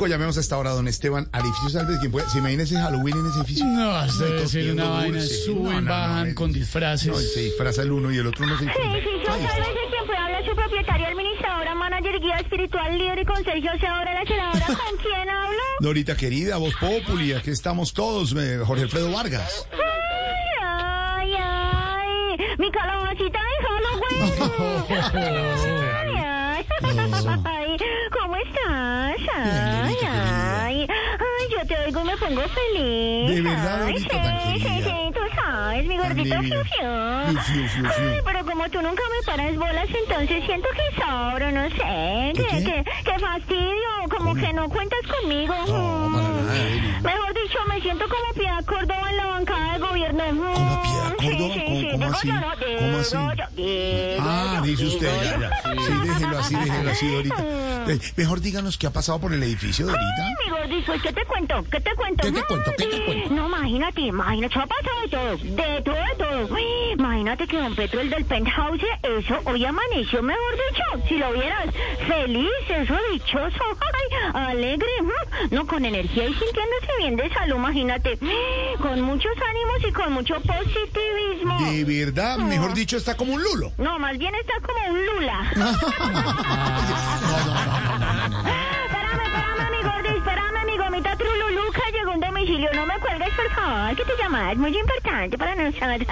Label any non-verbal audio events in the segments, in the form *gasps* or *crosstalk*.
5, llamemos a esta hora a don Esteban al edificio Salves. ¿Quién puede? ¿Se imagina ese Halloween en ese edificio? No, esto debe ser una vaina. Suben, No, no, bajan no, con disfraces. No, se disfraza el uno y el otro no se disfraza. sí, yo soy veces quien puede hablar su propietaria, administradora, manager, guía espiritual, líder y consejo, ahora la senadora. ¿Con quién hablo? Dorita querida, voz populi, aquí estamos todos. eh, Jorge Alfredo Vargas. Ay, ay, ay. Mi calabacita de Halloween. Ay, ¿Cómo estás? Ay, ay. Ay, yo te oigo y me pongo feliz. ¿De verdad, Ay, sí, sí, sí, tú sabes, mi gordito fiu, fiu. Ay, pero como tú nunca me paras bolas, entonces siento que sobro, no sé. ¿Qué, Que, qué? que, que fastidio, como que no cuentas conmigo. Mejor dicho, me siento como Piedad Córdoba en la bancada del gobierno. ¿Cómo- sí. cómo así? ¿Cómo así? digo Ah, dice usted, ya, ya. Sí, déjelo así, déjelo así, Dorita. Eh, Mejor díganos qué ha pasado por el edificio, Dorita. Ay, mi gordito, ¿qué te cuento? ¿Qué te cuento? ¿Qué te cuento? ¿Qué te cuento? No, imagínate, imagínate, ha pasado de todo, de todo, de todo. Imagínate que don Petro, el del penthouse, eso, hoy amaneció, mejor dicho, si lo vieras, feliz, eso dichoso, *laughs* ay, alegre, no, con energía y sintiéndose bien de salud, imagínate, con muchos ánimos y con mucho positivismo. De verdad, mejor dicho, está como un lulo. No, más bien está como un lula. Espérame, espérame, mi gordi, espérame, mi gomita trululuca, llegó un domicilio. No me cuelgues, por favor, que te llamas, muy importante para nosotros.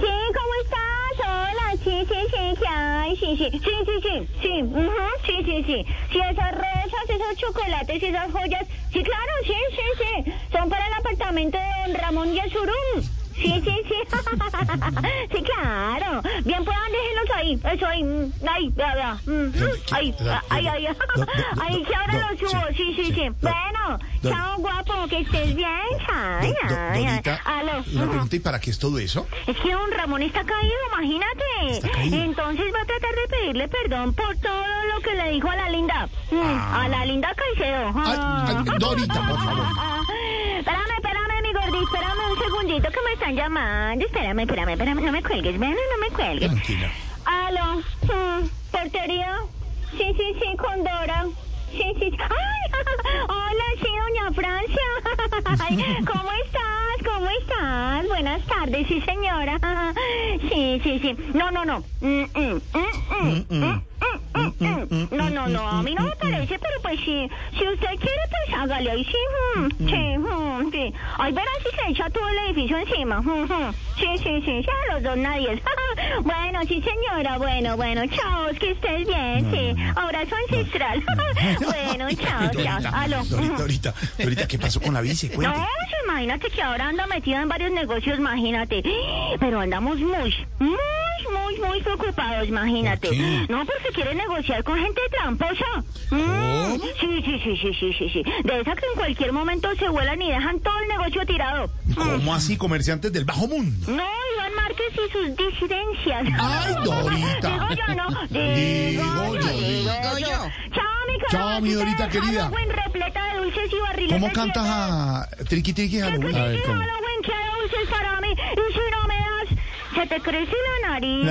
Sí, ¿cómo estás? Hola, sí, sí, sí, ¿qué hay? Sí, sí, sí, sí, sí, sí, ujú, sí, sí, sí. Sí, esas rosas, esos chocolates, esas joyas. Sí, claro, sí, sí, sí. Son para el apartamento de don Ramón Yesurún. Sí, sí, sí. sí, claro. Bien, puedan déjenlos ahí. Eso ahí. Ahí, vea, vea. mm, ¿Qué- Ahí, ahí, ahí. Ahí, que ahora los subo. sí, Sí, sí, Bueno, chao, guapo. Que estés bien. Ay, ay, ay. Aló. una ujú. pregunta, ¿y para qué es todo eso? Es que don Ramón está caído, imagínate. Entonces va a tratar de pedirle perdón por todo lo que le dijo a la linda. Mm, Ah. A la linda Caicedo. Ah. Dorita, por favor. *laughs* Espérame, un segundito que me están llamando. Espérame, espérame, espérame, no me cuelgues, ven, no me cuelgues. Tranquila. Aló, mm, portería. Sí, sí, sí, con Dora. Sí, sí. ¡Ay! *laughs* Hola, sí, doña Francia. *laughs* Ay, ¿Cómo estás? ¿Cómo estás? Buenas tardes, sí, señora. *laughs* Sí, sí, sí. No, no, no. Mm, mm, mm, No, no, no, a mí no me parece, pero pues sí, si usted quiere, pues hágale ahí, sí, sí, sí. Ay, verás si se echa todo el edificio encima. Sí, sí, sí, sí, a los dos nadie. *laughs* Bueno, sí, señora, bueno, bueno, chao, que estés bien, sí. Abrazo ancestral. *laughs* *laughs* Bueno, chao, chao. Aló. Dorita, ¿qué pasó con la bici? No, Cuente. pues imagínate que ahora anda metida en varios negocios, imagínate. *gasps* Pero andamos muy, muy, muy, muy preocupados, imagínate. ¿Por qué? No, porque quiere negociar con gente tramposa. Mm, Sí, sí, sí, sí, sí, sí, sí. De esa que en cualquier momento se vuelan y dejan todo el negocio tirado. ¿Cómo así, comerciantes del bajo mundo? No, Iván Márquez y sus disidencias. Ay, *laughs* Dorita. *laughs* Digo yo, no. Digo yo, digo yo. Chao, mi Chao, mi Dorita querida. Halloween repleta de dulces y barriles ¿Cómo cantas a Triqui Triqui Que Halloween? A ver, sí, ¿cómo? Halloween, quiero dulces para mí. Y si no me se te crece la nariz.